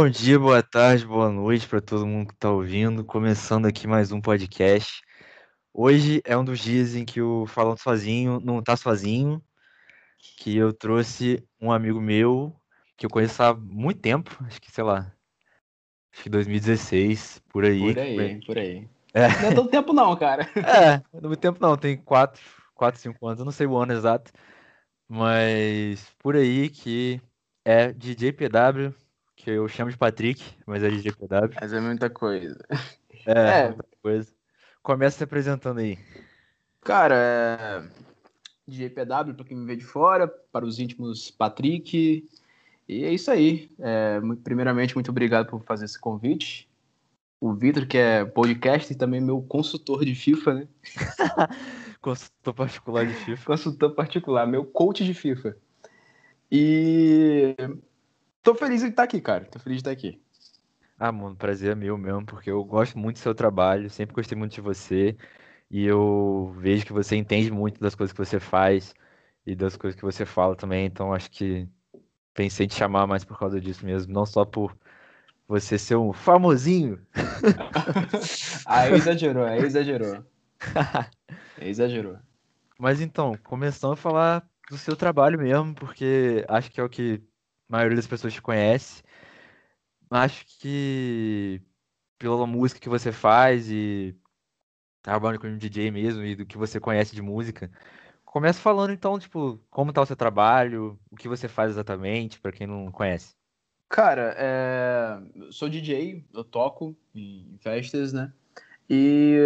Bom dia, boa tarde, boa noite para todo mundo que está ouvindo. Começando aqui mais um podcast. Hoje é um dos dias em que o Falando Sozinho não está sozinho, que eu trouxe um amigo meu que eu conheço há muito tempo, acho que sei lá, acho que 2016, por aí. Por aí, por aí. É. Não é tanto tempo não, cara. É, não é muito tempo não, tem 4, 4, 5 anos, eu não sei o ano exato, mas por aí que é DJ PW, que eu chamo de Patrick, mas é DJ PW. Mas é muita coisa. É, é. muita coisa. Começa se apresentando aí. Cara, é... DJ PW, para quem me vê de fora, para os íntimos Patrick. E é isso aí. É, primeiramente, muito obrigado por fazer esse convite. O Vitor, que é podcast e também meu consultor de FIFA, né? consultor particular de FIFA. Consultor particular, meu coach de FIFA. E tô feliz de estar aqui, cara. Tô feliz de estar aqui. Ah, mano, prazer é meu mesmo, porque eu gosto muito do seu trabalho, sempre gostei muito de você. E eu vejo que você entende muito das coisas que você faz e das coisas que você fala também. Então acho que pensei em te chamar mais por causa disso mesmo, não só por você ser um famosinho. aí exagerou, aí exagerou. aí exagerou. Mas então, começando a falar do seu trabalho mesmo, porque acho que é o que maioria das pessoas te conhece. Acho que pela música que você faz e trabalhando como DJ mesmo e do que você conhece de música, começa falando então, tipo, como tá o seu trabalho, o que você faz exatamente, para quem não conhece. Cara, é... sou DJ, eu toco em festas, né? E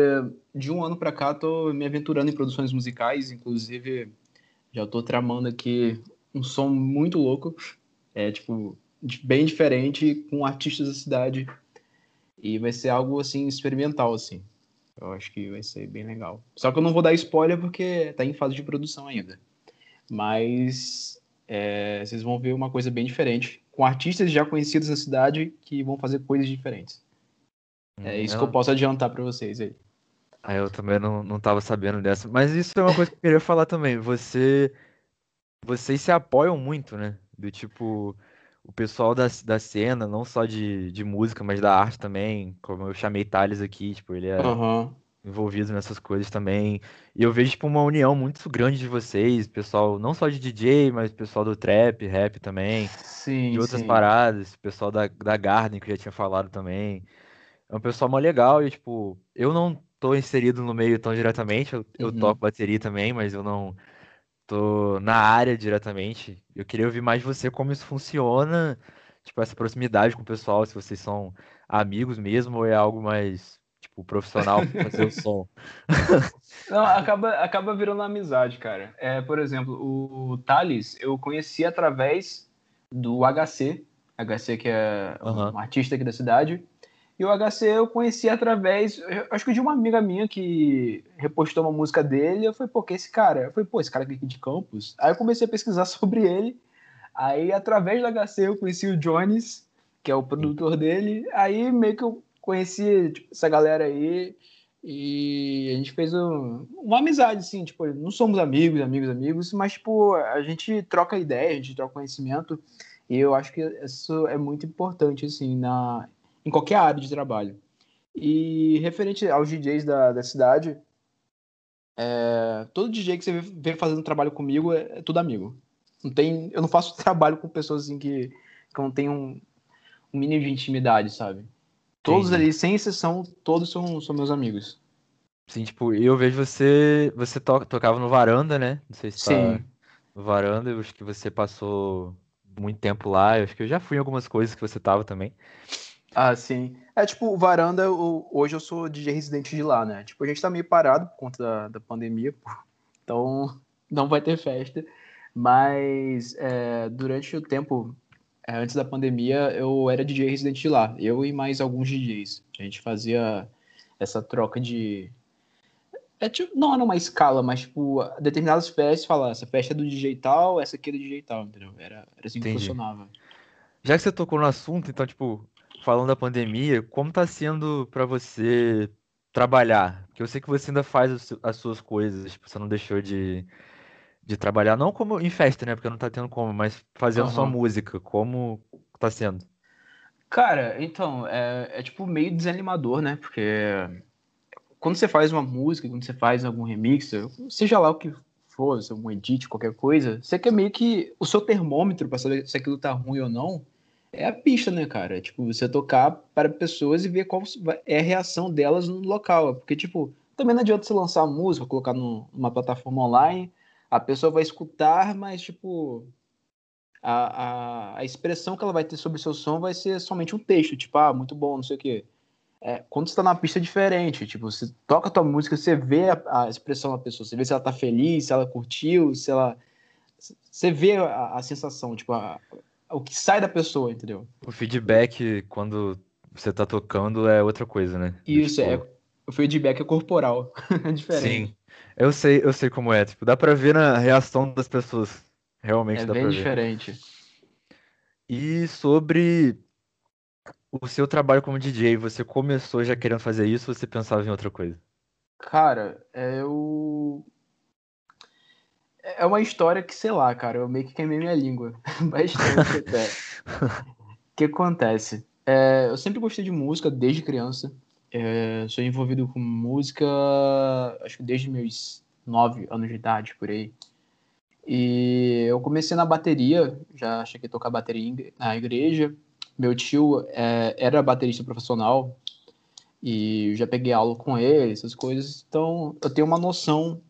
de um ano para cá tô me aventurando em produções musicais, inclusive já tô tramando aqui um som muito louco, é tipo bem diferente com artistas da cidade e vai ser algo assim experimental assim. Eu acho que vai ser bem legal. Só que eu não vou dar spoiler porque tá em fase de produção ainda. Mas é, vocês vão ver uma coisa bem diferente com artistas já conhecidos na cidade que vão fazer coisas diferentes. É hum, é isso eu... que eu posso adiantar para vocês aí. Ah, eu também não, não tava sabendo dessa. Mas isso é uma coisa que eu queria falar também. Você. Vocês se apoiam muito, né? Do tipo, o pessoal da, da cena, não só de, de música, mas da arte também. Como eu chamei Thales aqui, tipo, ele é uhum. envolvido nessas coisas também. E eu vejo, tipo, uma união muito grande de vocês, pessoal, não só de DJ, mas pessoal do trap, rap também. Sim. De outras sim. paradas, pessoal da, da Garden, que eu já tinha falado também. É um pessoal mó legal e, tipo, eu não tô inserido no meio tão diretamente. Eu, eu uhum. toco bateria também, mas eu não tô na área diretamente. Eu queria ouvir mais de você como isso funciona, tipo, essa proximidade com o pessoal, se vocês são amigos mesmo ou é algo mais, tipo, profissional pra fazer o som. Não, acaba, acaba virando amizade, cara. É, por exemplo, o Thales eu conheci através do HC, HC que é uhum. um artista aqui da cidade. E o HC eu conheci através, acho que de uma amiga minha que repostou uma música dele. Eu falei, pô, que é esse cara? Eu falei, pô, esse cara aqui de Campos. Aí eu comecei a pesquisar sobre ele. Aí, através do HC, eu conheci o Jones, que é o produtor dele. Aí meio que eu conheci tipo, essa galera aí. E a gente fez um, uma amizade, assim, tipo, não somos amigos, amigos, amigos, mas, tipo, a gente troca ideia, a gente troca conhecimento. E eu acho que isso é muito importante, assim, na, em qualquer área de trabalho. E referente aos DJs da, da cidade, é, todo DJ que você vê fazendo trabalho comigo é, é, tudo amigo. Não tem, eu não faço trabalho com pessoas assim que, que não tem um, um mínimo de intimidade, sabe? Todos Entendi. ali, sem exceção, todos são, são meus amigos. Sim, tipo, eu vejo você. Você to, tocava no varanda, né? Não sei se tá Sim. no varanda, eu acho que você passou muito tempo lá. Eu acho que eu já fui em algumas coisas que você tava também. Ah, sim. É tipo, Varanda, eu, hoje eu sou DJ residente de lá, né? Tipo, a gente tá meio parado por conta da, da pandemia, então não vai ter festa. Mas é, durante o tempo, é, antes da pandemia, eu era DJ residente de lá. Eu e mais alguns DJs. A gente fazia essa troca de. É, tipo, não era uma escala, mas tipo, determinadas festas, falar, essa festa é do DJ tal, essa aqui é do DJ tal, entendeu? Era, era assim que Entendi. funcionava. Já que você tocou no assunto, então, tipo, falando da pandemia, como está sendo para você trabalhar? Porque eu sei que você ainda faz as suas coisas, tipo, você não deixou de, de trabalhar, não como em festa, né? Porque não tá tendo como, mas fazendo uhum. sua música, como tá sendo? Cara, então, é, é tipo meio desanimador, né? Porque quando você faz uma música, quando você faz algum remix, seja lá o que for, um edit, qualquer coisa, você quer meio que o seu termômetro para saber se aquilo tá ruim ou não é a pista, né, cara? Tipo, você tocar para pessoas e ver qual é a reação delas no local. Porque, tipo, também não adianta você lançar música, colocar numa plataforma online, a pessoa vai escutar, mas, tipo, a, a, a expressão que ela vai ter sobre o seu som vai ser somente um texto, tipo, ah, muito bom, não sei o quê. É, quando você tá na pista é diferente, tipo, você toca a tua música, você vê a, a, expressão da pessoa, você vê se ela tá feliz, se ela curtiu, se ela... Você vê a, a sensação, tipo, a, o que sai da pessoa, entendeu? O feedback, quando você tá tocando, é outra coisa, né? Isso, tipo... é. O feedback é corporal. é diferente. Sim. Eu sei, eu sei como é. Tipo, dá pra ver na reação das pessoas. Realmente é dá bem pra ver. diferente. E sobre o seu trabalho como DJ, você começou já querendo fazer isso ou você pensava em outra coisa? Cara, eu é uma história que, sei lá, cara, eu meio que queimei minha língua. Bastante até. O que acontece? É, eu sempre gostei de música desde criança. É, sou envolvido com música, acho que desde meus nove anos de idade, por aí. E eu comecei na bateria, já cheguei a tocar bateria na igreja. Meu tio é, era baterista profissional e já peguei aula com ele, essas coisas. Então eu tenho uma noção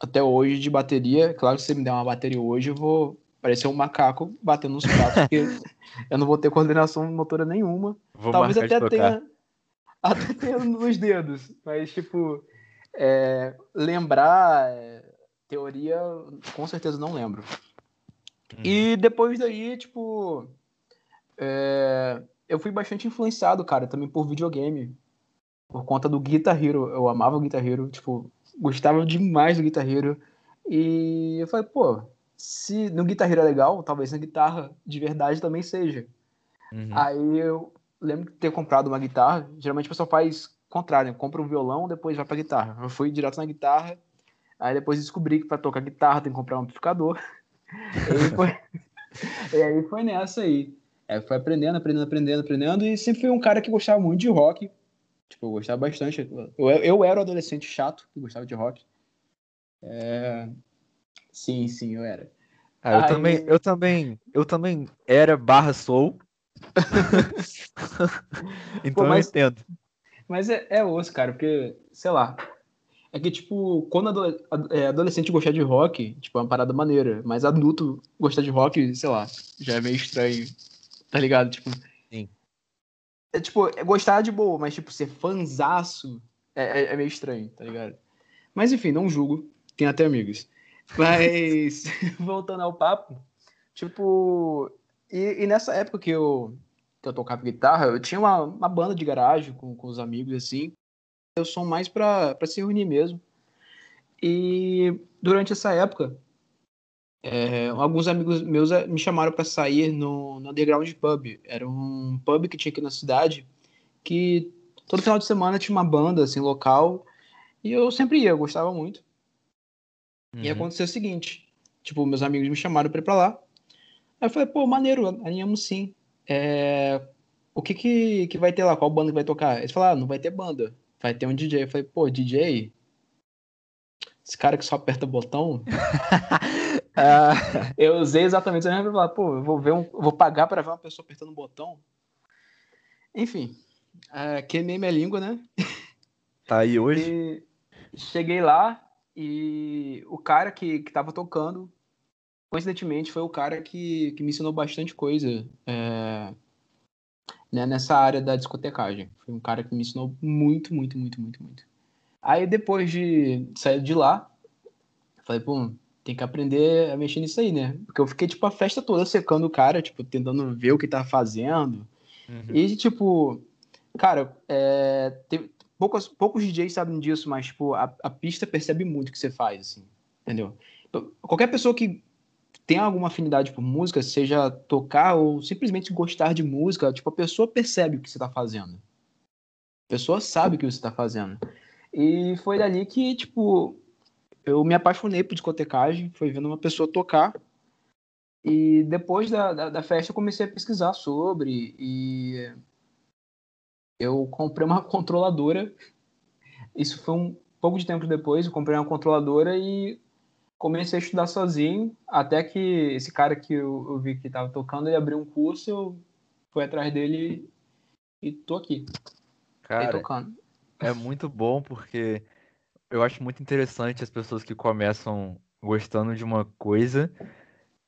até hoje de bateria. Claro que se você me der uma bateria hoje, eu vou parecer um macaco batendo nos pratos, porque eu não vou ter coordenação motora nenhuma. Vou Talvez até tenha, até tenha nos dedos, mas tipo, é, lembrar é, teoria, com certeza não lembro. Hum. E depois daí, tipo, é, eu fui bastante influenciado, cara, também por videogame. Por conta do Guitar Hero. Eu amava o Guitar Hero, tipo, gostava demais do Guitar Hero. E eu falei, pô, se no Guitar Hero é legal, talvez na guitarra de verdade também seja. Uhum. Aí eu lembro de ter comprado uma guitarra. Geralmente o pessoal faz contrário, né? compra um violão, depois vai pra guitarra. Eu fui direto na guitarra, aí depois descobri que para tocar guitarra tem que comprar um amplificador. e, aí foi... e aí foi nessa aí. Aí foi aprendendo, aprendendo, aprendendo, aprendendo, e sempre fui um cara que gostava muito de rock. Tipo, eu gostava bastante. Eu, eu era o adolescente chato que gostava de rock. É... Sim, sim, eu era. Ah, eu Aí... também, eu também, eu também era barra soul. então Pô, mas, eu entendo. Mas é, é osso, cara, porque, sei lá. É que, tipo, quando é, adolescente gostar de rock, tipo, é uma parada maneira. Mas adulto gostar de rock, sei lá, já é meio estranho. Tá ligado? Tipo, é, tipo, é gostar de boa, mas, tipo, ser fanzaço é, é, é, meio estranho, tá ligado? Mas, enfim, não julgo. Tem até amigos. Mas, voltando ao papo, tipo... E, e, nessa época que eu, que eu tocava guitarra, eu tinha uma, uma banda de garagem com, com os amigos, assim. Eu sou mais pra, pra se reunir mesmo. E durante essa época, é, alguns amigos meus é, me chamaram para sair no, no Underground Pub. Era um pub que tinha aqui na cidade, que todo final de semana tinha uma banda assim local, e eu sempre ia, eu gostava muito. Uhum. E aconteceu o seguinte, tipo, meus amigos me chamaram para ir para lá. Aí eu falei, pô, maneiro, alinhamos sim. É, o que, que que vai ter lá? Qual banda que vai tocar? Eles falaram, ah, não vai ter banda, vai ter um DJ. Eu falei, pô, DJ? Esse cara que só aperta botão? Uh, eu usei exatamente essa mesma pô, eu vou ver um, vou pagar para ver uma pessoa apertando um botão. Enfim, uh, queimei minha língua, né? Tá aí hoje. E cheguei lá e o cara que, que tava tocando, coincidentemente, foi o cara que, que me ensinou bastante coisa é, né, nessa área da discotecagem. Foi um cara que me ensinou muito, muito, muito, muito, muito. Aí depois de sair de lá, falei, pô, tem que aprender a mexer nisso aí, né? Porque eu fiquei, tipo, a festa toda secando o cara, tipo, tentando ver o que tá fazendo. Uhum. E, tipo, cara, é, tem, poucos, poucos DJs sabem disso, mas, tipo, a, a pista percebe muito o que você faz, assim, entendeu? Qualquer pessoa que tem alguma afinidade por música, seja tocar ou simplesmente gostar de música, tipo, a pessoa percebe o que você tá fazendo. A pessoa sabe o que você tá fazendo. E foi dali que, tipo, eu me apaixonei por discotecagem, foi vendo uma pessoa tocar. E depois da, da, da, festa eu comecei a pesquisar sobre e eu comprei uma controladora. Isso foi um pouco de tempo depois, eu comprei uma controladora e comecei a estudar sozinho, até que esse cara que eu, eu vi que estava tocando, ele abriu um curso, eu fui atrás dele e tô aqui. Cara, é muito bom porque eu acho muito interessante as pessoas que começam gostando de uma coisa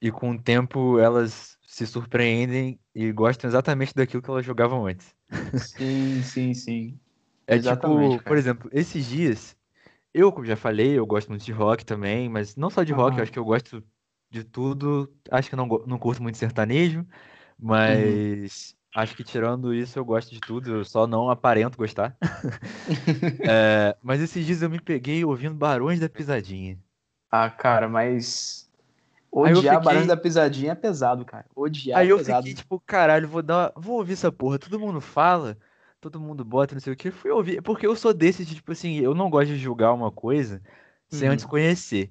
e com o tempo elas se surpreendem e gostam exatamente daquilo que elas jogavam antes. Sim, sim, sim. É tipo, exatamente, tipo, cara. por exemplo, esses dias, eu, como já falei, eu gosto muito de rock também, mas não só de rock, eu acho que eu gosto de tudo. Acho que não, não curto muito sertanejo, uhum. mas. Acho que tirando isso eu gosto de tudo, eu só não aparento gostar. é, mas esses dias eu me peguei ouvindo Barões da Pisadinha. Ah, cara, mas Odiar fiquei... Barões da Pisadinha é pesado, cara. Odiar Aí é eu pesado. fiquei tipo, caralho, vou dar, vou ouvir essa porra. Todo mundo fala, todo mundo bota, não sei o que. Fui ouvir, porque eu sou desse de, tipo assim, eu não gosto de julgar uma coisa sem uhum. antes conhecer.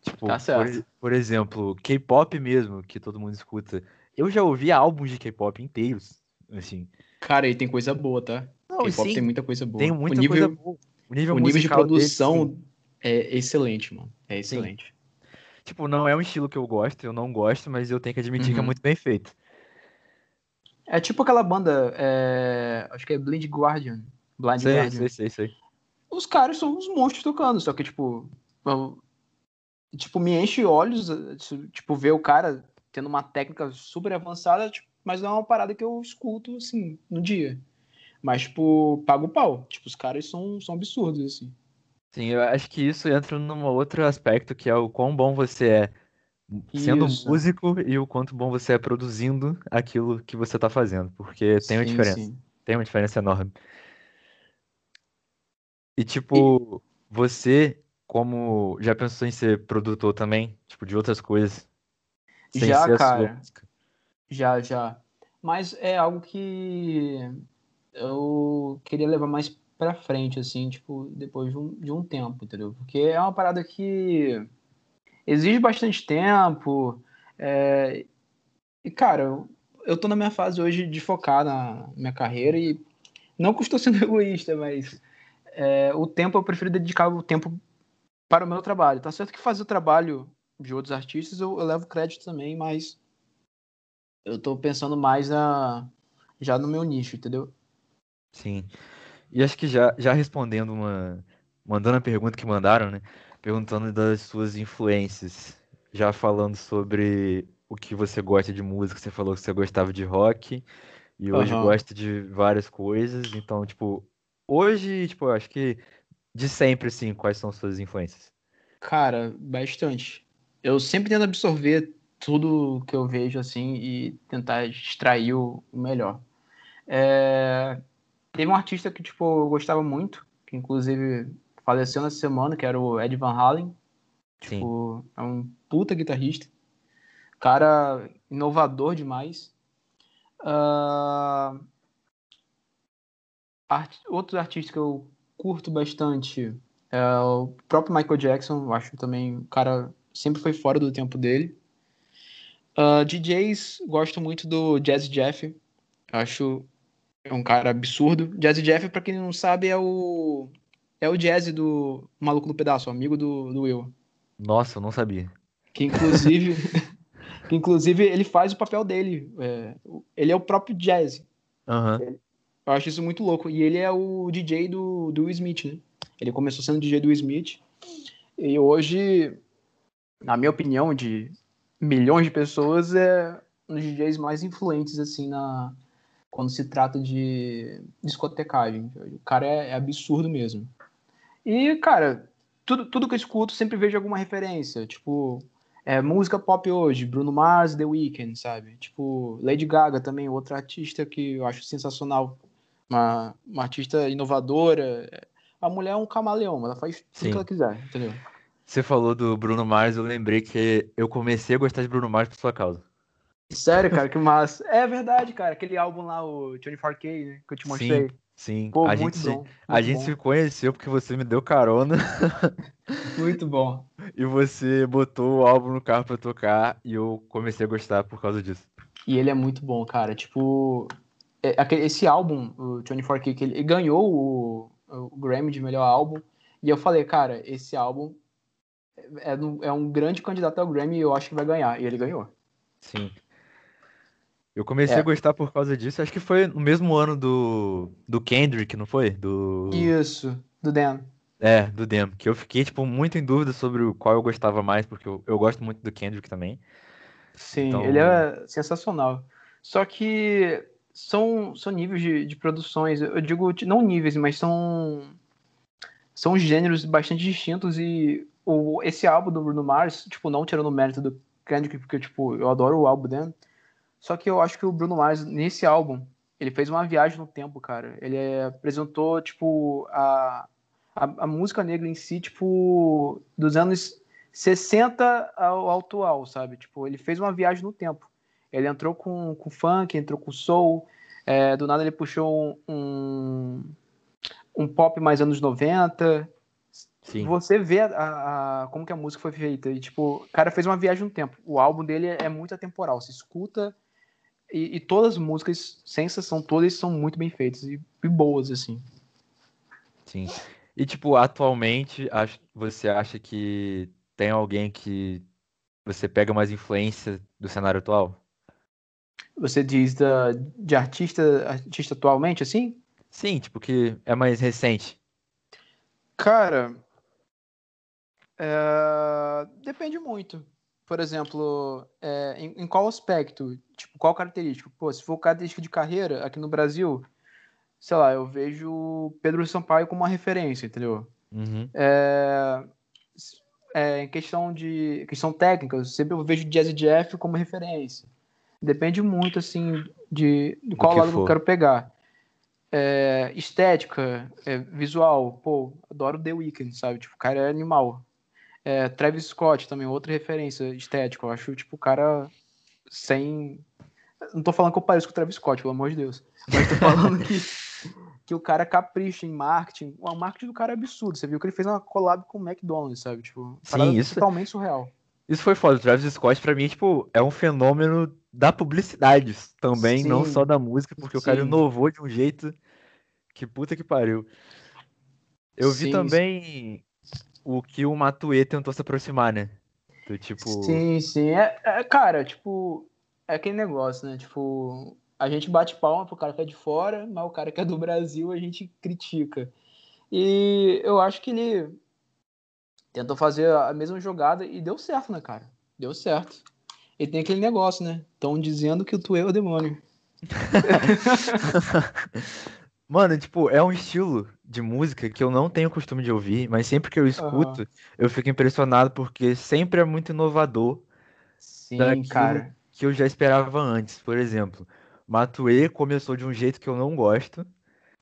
Tipo, tá por, por, exemplo, K-pop mesmo, que todo mundo escuta. Eu já ouvi álbuns de K-pop inteiros, assim. Cara, aí tem coisa boa, tá? K-pop tem muita coisa boa. Tem muita o nível, coisa boa. O nível, o nível de produção dele, é excelente, mano. É excelente. Sim. Tipo, não é um estilo que eu gosto, eu não gosto, mas eu tenho que admitir uhum. que é uhum. muito bem feito. É tipo aquela banda, é... acho que é Blind Guardian. Blind sei, Guardian. Sei, sei, sei. Os caras são uns monstros tocando, só que, tipo, tipo, me enche olhos, tipo, ver o cara tendo uma técnica super avançada, tipo, mas não é uma parada que eu escuto, assim, no dia. Mas, tipo, pago o pau. Tipo, os caras são, são absurdos, assim. Sim, eu acho que isso entra num outro aspecto, que é o quão bom você é sendo Isso. músico e o quanto bom você é produzindo aquilo que você tá fazendo, porque tem uma diferença. sim. Tem uma diferença enorme. E tipo, você, como já pensou em ser produtor também, tipo, de outras coisas, sem Já, cara. música? Já, já. Mas é algo que eu queria levar mais pra frente, assim, tipo, depois de um, de um tempo, entendeu? Porque é uma parada que exige bastante tempo. É... E, cara, eu, eu tô na minha fase hoje de focar na minha carreira e não que estou sendo egoísta, mas é, o tempo eu prefiro dedicar o tempo para o meu trabalho. Tá certo que fazer o trabalho de outros artistas eu, eu levo crédito também, mas eu tô pensando mais na, já no meu nicho, entendeu? Sim. E acho que já, já respondendo uma. Mandando a pergunta que mandaram, né? Perguntando das suas influências. Já falando sobre o que você gosta de música, você falou que você gostava de rock. E hoje uhum. gosta de várias coisas. Então, tipo, hoje, tipo, eu acho que de sempre, assim, quais são suas influências? Cara, bastante. Eu sempre tento absorver tudo que eu vejo, assim, e tentar extrair o melhor. É... Teve um artista que, tipo, eu gostava muito, que inclusive faleceu nessa semana, que era o Ed Van Halen. Tipo, Sim. é um puta guitarrista. Cara inovador demais. Uh... Art... Outros artistas que eu curto bastante é o próprio Michael Jackson, eu acho também o cara sempre foi fora do tempo dele. Uh, DJs, gosto muito do Jazz Jeff. Acho é um cara absurdo. Jazzy Jeff, pra quem não sabe, é o. É o Jazzy do Maluco no Pedaço, amigo do, do Will. Nossa, eu não sabia. Que inclusive. que inclusive ele faz o papel dele. É, ele é o próprio Jazzy. Uhum. Eu acho isso muito louco. E ele é o DJ do, do Will Smith, né? Ele começou sendo DJ do Will Smith. E hoje, na minha opinião, de milhões de pessoas, é um dos DJs mais influentes, assim, na, quando se trata de discotecagem. O cara é, é absurdo mesmo. E, cara, tudo, tudo que eu escuto sempre vejo alguma referência. Tipo, é, música pop hoje, Bruno Mars, The Weeknd, sabe? Tipo, Lady Gaga também, outra artista que eu acho sensacional. Uma, uma artista inovadora. A mulher é um camaleão, ela faz tudo Sim. que ela quiser, entendeu? Você falou do Bruno Mars, eu lembrei que eu comecei a gostar de Bruno Mars por sua causa. Sério, cara, que massa. É verdade, cara. Aquele álbum lá, o 24K, né, que eu te mostrei. Sim, sim. Pô, a gente, bom, a gente se conheceu porque você me deu carona. Muito bom. e você botou o álbum no carro pra tocar e eu comecei a gostar por causa disso. E ele é muito bom, cara. Tipo, é, esse álbum, o 24 Kick, ele ganhou o, o Grammy de melhor álbum. E eu falei, cara, esse álbum é, é um grande candidato ao Grammy e eu acho que vai ganhar. E ele ganhou. Sim. Eu comecei é. a gostar por causa disso. Acho que foi no mesmo ano do, do Kendrick, não foi? Do... Isso, do Dan. É, do Dem. Que eu fiquei, tipo, muito em dúvida sobre o qual eu gostava mais, porque eu, eu gosto muito do Kendrick também. Sim, então... ele é sensacional. Só que são, são níveis de, de produções, eu digo, não níveis, mas são, são gêneros bastante distintos e o, esse álbum do Bruno Mars, tipo, não tirando o mérito do Kendrick, porque, tipo, eu adoro o álbum dele, só que eu acho que o Bruno Mars, nesse álbum, ele fez uma viagem no tempo, cara. Ele apresentou, tipo, a, a, a música negra em si, tipo, dos anos 60 ao, atual, sabe? Tipo, ele fez uma viagem no tempo. Ele entrou com, com funk, entrou com soul, é, do nada ele puxou um, um pop mais anos 90. Sim. Você vê a, a, como que a música foi feita. E, tipo, o cara fez uma viagem no tempo. O álbum dele é muito atemporal. Se escuta e, e, todas as músicas, sem exceção, todas são muito bem feitas e, e boas, assim. Sim. E, tipo, atualmente, você acha que tem alguém que você pega mais influência do cenário atual? Você diz da, de artista, artista atualmente, assim? Sim, tipo, que é mais recente. Cara, é... depende muito. Por exemplo, é, em, em, qual aspecto? Tipo, qual característica? Pô, se for característica de carreira, aqui no Brasil, sei lá, eu vejo Pedro Sampaio como uma referência, entendeu? Uhum. É, é, em questão de questão técnica, eu sempre vejo Jazzy Jeff como referência. Depende muito, assim, de, de qual lado eu quero pegar. É, estética, é, visual, pô, adoro The Weeknd, sabe? Tipo, o cara é animal. É, Travis Scott também, outra referência estética. Eu acho, tipo, o cara sem. Não tô falando que eu pareço com o Travis Scott, pelo amor de Deus. Mas tô falando que, que o cara capricha em marketing. O marketing do cara é absurdo. Você viu que ele fez uma collab com o McDonald's, sabe? Tipo, Sim, isso... totalmente surreal. Isso foi foda. O Travis Scott, pra mim, tipo, é um fenômeno da publicidade também, Sim. não só da música, porque Sim. o cara inovou de um jeito que puta que pariu. Eu Sim. vi também o que o Matue tentou se aproximar, né? Do tipo. Sim, sim. É, é, cara, tipo, é aquele negócio, né? Tipo, a gente bate palma pro cara que é de fora, mas o cara que é do Brasil a gente critica. E eu acho que ele tentou fazer a mesma jogada e deu certo, né, cara? Deu certo. E tem aquele negócio, né? Estão dizendo que o tu é o demônio. Mano, tipo, é um estilo de música que eu não tenho costume de ouvir, mas sempre que eu escuto, uhum. eu fico impressionado porque sempre é muito inovador. Sim, cara. Que eu já esperava antes. Por exemplo, Matue começou de um jeito que eu não gosto,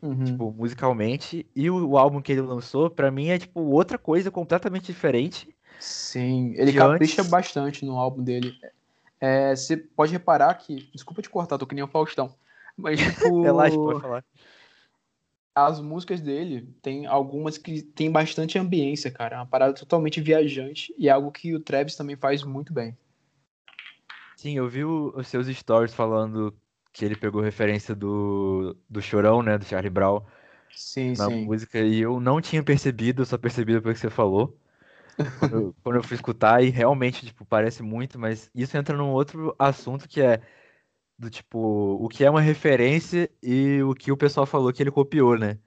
uhum. tipo, musicalmente, e o, o, álbum que ele lançou, para mim, é, tipo, outra coisa completamente diferente. Sim, ele capricha antes... bastante no álbum dele. É, você pode reparar que. Desculpa te cortar, tô que nem o Faustão. Mas, tipo. Relaxa, pode falar. As músicas dele tem algumas que tem bastante ambiência, cara. É uma parada totalmente viajante e é algo que o Travis também faz muito bem. Sim, eu vi os seus stories falando que ele pegou referência do, do Chorão, né, do Charlie Brown, sim, na sim. música, e eu não tinha percebido, eu só percebi depois que você falou, quando, eu, quando eu fui escutar, e realmente, tipo, parece muito, mas isso entra num outro assunto que é do tipo, o que é uma referência e o que o pessoal falou que ele copiou, né?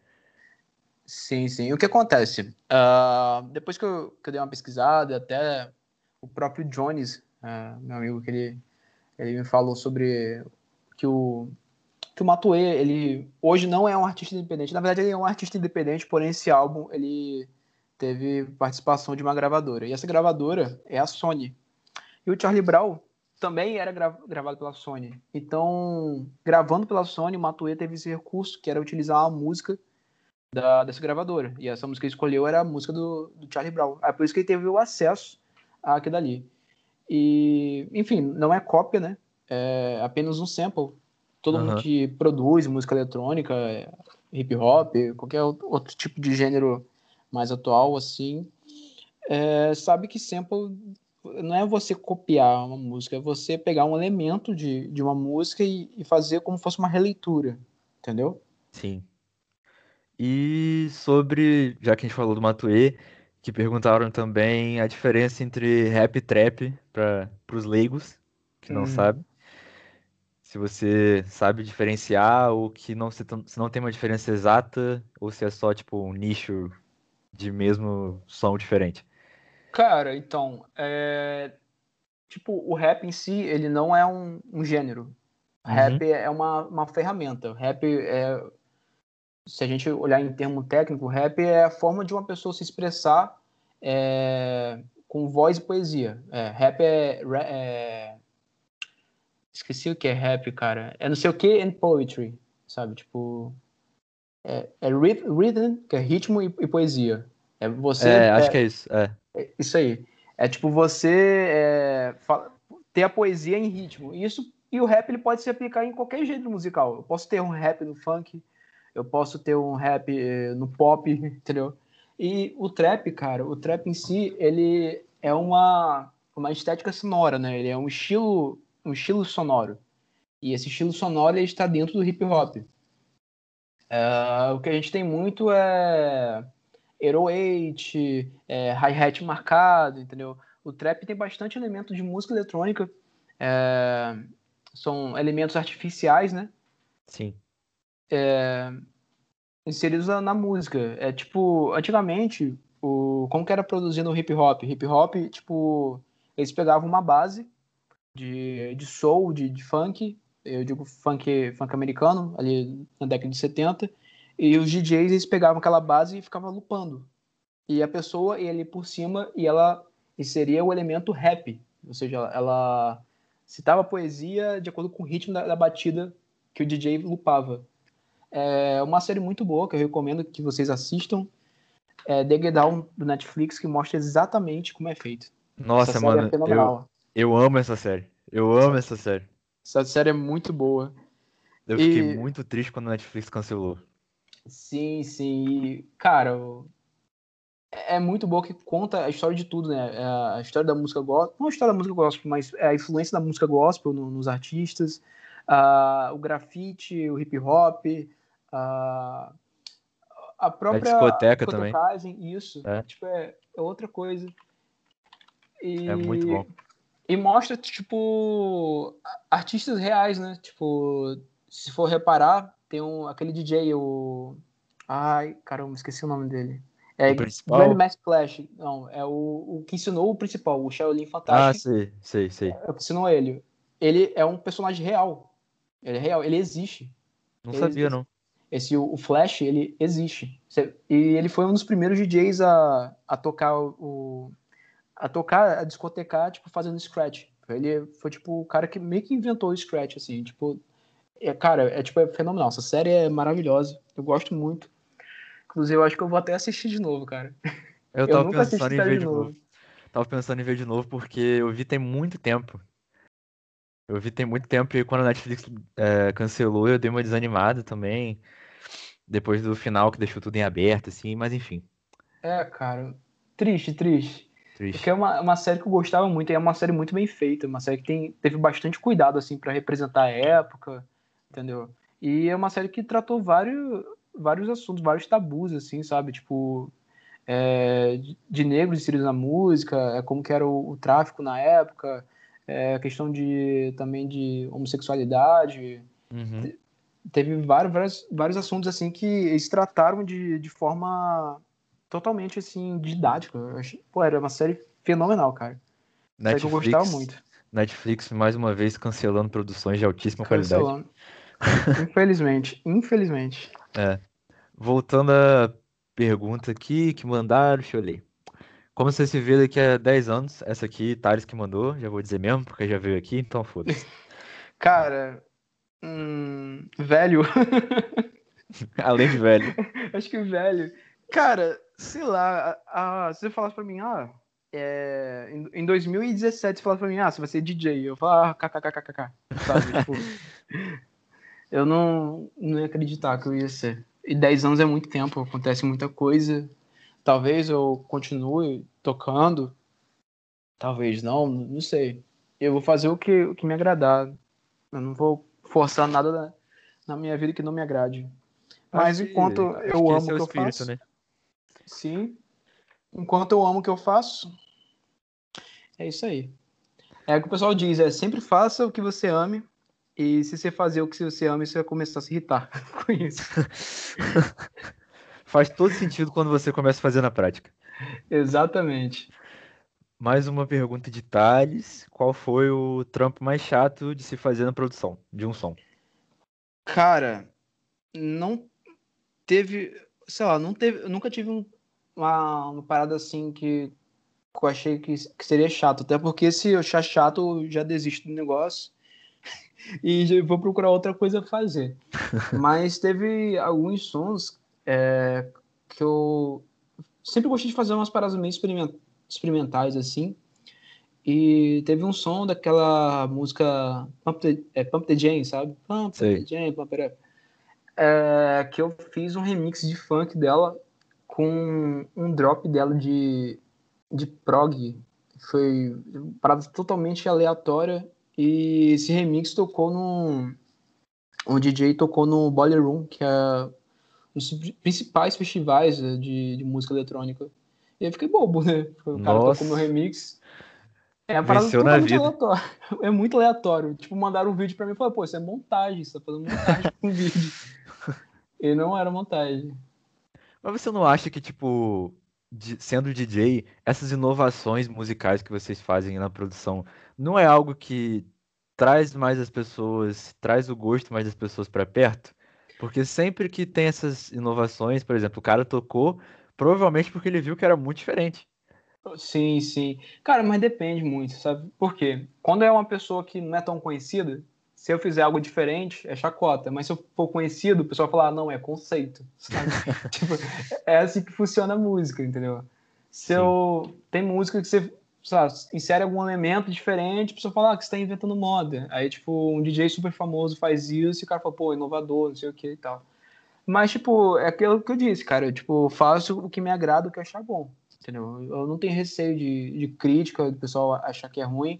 Sim, sim. O que acontece? Uh, depois que eu, que eu, dei uma pesquisada, até o próprio Jones, uh, meu amigo, que ele, ele me falou sobre que o que o Matue, ele hoje não é um artista independente. Na verdade, ele é um artista independente, porém esse álbum ele teve participação de uma gravadora. E essa gravadora é a Sony. E o Charlie Brown também era gra gravado pela Sony. Então, gravando pela Sony, o Matue teve esse recurso, que era utilizar a música da, dessa gravadora. E essa música que ele escolheu era a música do, do Charlie Brown. É por isso que ele teve o acesso àquilo dali. E, enfim, não é cópia, né? é apenas um sample. Todo uhum. mundo que produz música eletrônica, hip hop, qualquer outro tipo de gênero mais atual, assim, é, sabe que sample não é você copiar uma música, é você pegar um elemento de, de uma música e, e fazer como fosse uma releitura, entendeu? Sim. E sobre, já que a gente falou do Matue, que perguntaram também a diferença entre rap e trap para os leigos, que não hum. sabem. Se você sabe diferenciar ou que não se, se não tem uma diferença exata ou se é só tipo um nicho de mesmo som diferente. Cara, então, é... tipo, o rap em si, ele não é um, um gênero. Uhum. Rap é uma, uma ferramenta. Rap é, se a gente olhar em termo técnico, rap é a forma de uma pessoa se expressar é, com voz e poesia. É, rap é, é, Esqueci o que é rap, cara. É não sei o que and poetry, sabe? Tipo. É, é rhythm, que é ritmo e, e poesia. É você. É, acho é que é isso. É. é. Isso aí. É tipo você é, ter a poesia em ritmo. Isso e o rap ele pode se aplicar em qualquer gênero musical. Eu posso ter um rap no funk, eu posso ter um rap eh, no pop, entendeu? E o trap, cara, o trap em si, ele é uma, uma estética sonora, né? Ele é um estilo, um estilo sonoro. E esse estilo sonoro ele está dentro do hip hop. É, o que a gente tem muito é 808, é, hi-hat marcado, entendeu? O trap tem bastante elementos de música eletrônica, é, são elementos artificiais, né? Sim é, inseridos na, na, música. É tipo, antigamente, o, como que era produzido o hip hop? Hip hop, tipo, eles pegavam uma base de, de soul, de, de funk, eu digo funk, funk americano, ali na década de 70, e os DJs eles pegavam aquela base e ficavam lupando. E a pessoa ia ali por cima e ela inseria o elemento rap, ou seja, ela, citava poesia de acordo com o ritmo da, da batida que o DJ lupava. É uma série muito boa que eu recomendo que vocês assistam. É The Get Down do Netflix, que mostra exatamente como é feito. Nossa, essa mano, é eu, eu amo essa série. Eu amo essa série. Essa série é muito boa. Eu e... fiquei muito triste quando a Netflix cancelou. Sim, sim. E, cara, é muito boa que conta a história de tudo, né? É a história da música gospel, não a história da música gospel, mas é a influência da música gospel no, nos artistas, uh, o grafite, o hip hop, a, a própria a discoteca também. Isso, é. Tipo, é, é outra coisa. E, é muito bom. E mostra, tipo, artistas reais, né? Tipo, se for reparar, tem um, aquele DJ, o. Ai, caramba, esqueci o nome dele. É Grand Mass Clash. Não, é o, o que ensinou o principal, o Shaolin Fantástico. Ah, sei, sei, sei. É o que ensinou ele. Ele é um personagem real. Ele é real, ele existe. Não ele sabia, existe. não. Esse, o, Flash, ele existe. E ele foi um dos primeiros DJs a, a tocar o. a tocar, a discotecar, tipo, fazendo scratch. Ele foi, tipo, o cara que meio que inventou o scratch, assim, tipo. É, cara, é tipo, é fenomenal. Essa série é maravilhosa. Eu gosto muito. Inclusive, eu acho que eu vou até assistir de novo, cara. Eu tava eu pensando em ver de novo. novo. Tava pensando em ver de novo porque eu vi tem muito tempo. Eu vi tem muito tempo e quando a Netflix é, cancelou, eu dei uma desanimada também depois do final que deixou tudo em aberto, assim, mas enfim. É, cara, triste, triste. Triste. Porque é uma, uma série que eu gostava muito, e é uma série muito bem feita, uma série que tem, teve bastante cuidado, assim, para representar a época, entendeu? E é uma série que tratou vários, vários assuntos, vários tabus, assim, sabe? Tipo, é, de negros inseridos na música, é como que era o, o tráfico na época, é, a questão de também de homossexualidade. Uhum teve vários, vários, vários assuntos assim que eles trataram de, de forma totalmente assim didática. Achei, pô, era uma série fenomenal, cara. Netflix, eu gostava muito. Netflix mais uma vez cancelando produções de altíssima cancelando. qualidade. Infelizmente, infelizmente. É. Voltando à pergunta aqui que mandaram, deixa eu ler. Como você se vê daqui a 10 anos? Essa aqui, Thales que mandou, já vou dizer mesmo, porque já veio aqui, então foda-se. Cara, Hum, velho. Além de velho. Acho que velho. Cara, sei lá, a, a, se você falasse pra mim, ah, é, em, em 2017 você falasse pra mim, ah, você vai ser DJ. Eu falo, ah, kkkkkk. Sabe? tipo, eu não, não ia acreditar que eu ia ser. E 10 anos é muito tempo, acontece muita coisa. talvez eu continue tocando, talvez não, não sei. Eu vou fazer o que, o que me agradar. Eu não vou forçar nada na, na minha vida que não me agrade. Mas acho enquanto que, eu amo o que, é eu espírito, faço. Né? Sim. Enquanto eu amo o que eu faço, é isso aí. É o que o pessoal diz, é sempre faça o que você ame, e se você fazer o que você ama, você vai começar a se irritar com isso. Faz todo sentido quando você começa a fazer na prática. Exatamente. Mais uma pergunta de Thales. Qual foi o trampo mais chato de se fazer na produção de um som? Cara, não teve, sei lá, não teve, eu nunca tive um, uma, uma parada assim que, que eu achei que, que, seria chato. Até porque se eu achar chato, eu já desisto do negócio e vou procurar outra coisa fazer. Mas teve alguns sons é, que eu sempre gostei de fazer umas paradas meio experimentais assim. E teve um som daquela música Pump the, é, Pump the Jam, sabe? Pump Sei. the Jam, Pump it up. É, que eu fiz um remix de funk dela com um drop dela de, de prog. Foi uma parada totalmente aleatória. E esse remix tocou no. O DJ tocou no Boiler Room, que é um dos principais festivais de, de música eletrônica. E eu fiquei bobo, né? O cara Nossa. tocou meu remix. É uma parada Venceu totalmente aleatória. É muito aleatório. Tipo, mandaram um vídeo pra mim e falaram, pô, isso é montagem, você tá fazendo montagem com vídeo. E não era montagem. Mas você não acha que, tipo, sendo DJ, essas inovações musicais que vocês fazem na produção não é algo que traz mais as pessoas, traz o gosto mais das pessoas para perto? Porque sempre que tem essas inovações, por exemplo, o cara tocou, provavelmente porque ele viu que era muito diferente. Sim, sim. Cara, mas depende muito, sabe? Por quê? Quando é uma pessoa que não é tão conhecida, se eu fizer algo diferente, é chacota. Mas se eu for conhecido, o pessoal vai falar, ah, não, é conceito. tipo, é assim que funciona a música, entendeu? Se Sim. eu. Tem música que você insere algum elemento diferente, a pessoa fala ah, que você está inventando moda. Aí, tipo, um DJ super famoso faz isso e o cara fala, pô, inovador, não sei o que e tal. Mas, tipo, é aquilo que eu disse, cara. Eu, tipo, faço o que me agrada, o que achar bom. Entendeu? Eu não tenho receio de, de crítica, do pessoal achar que é ruim.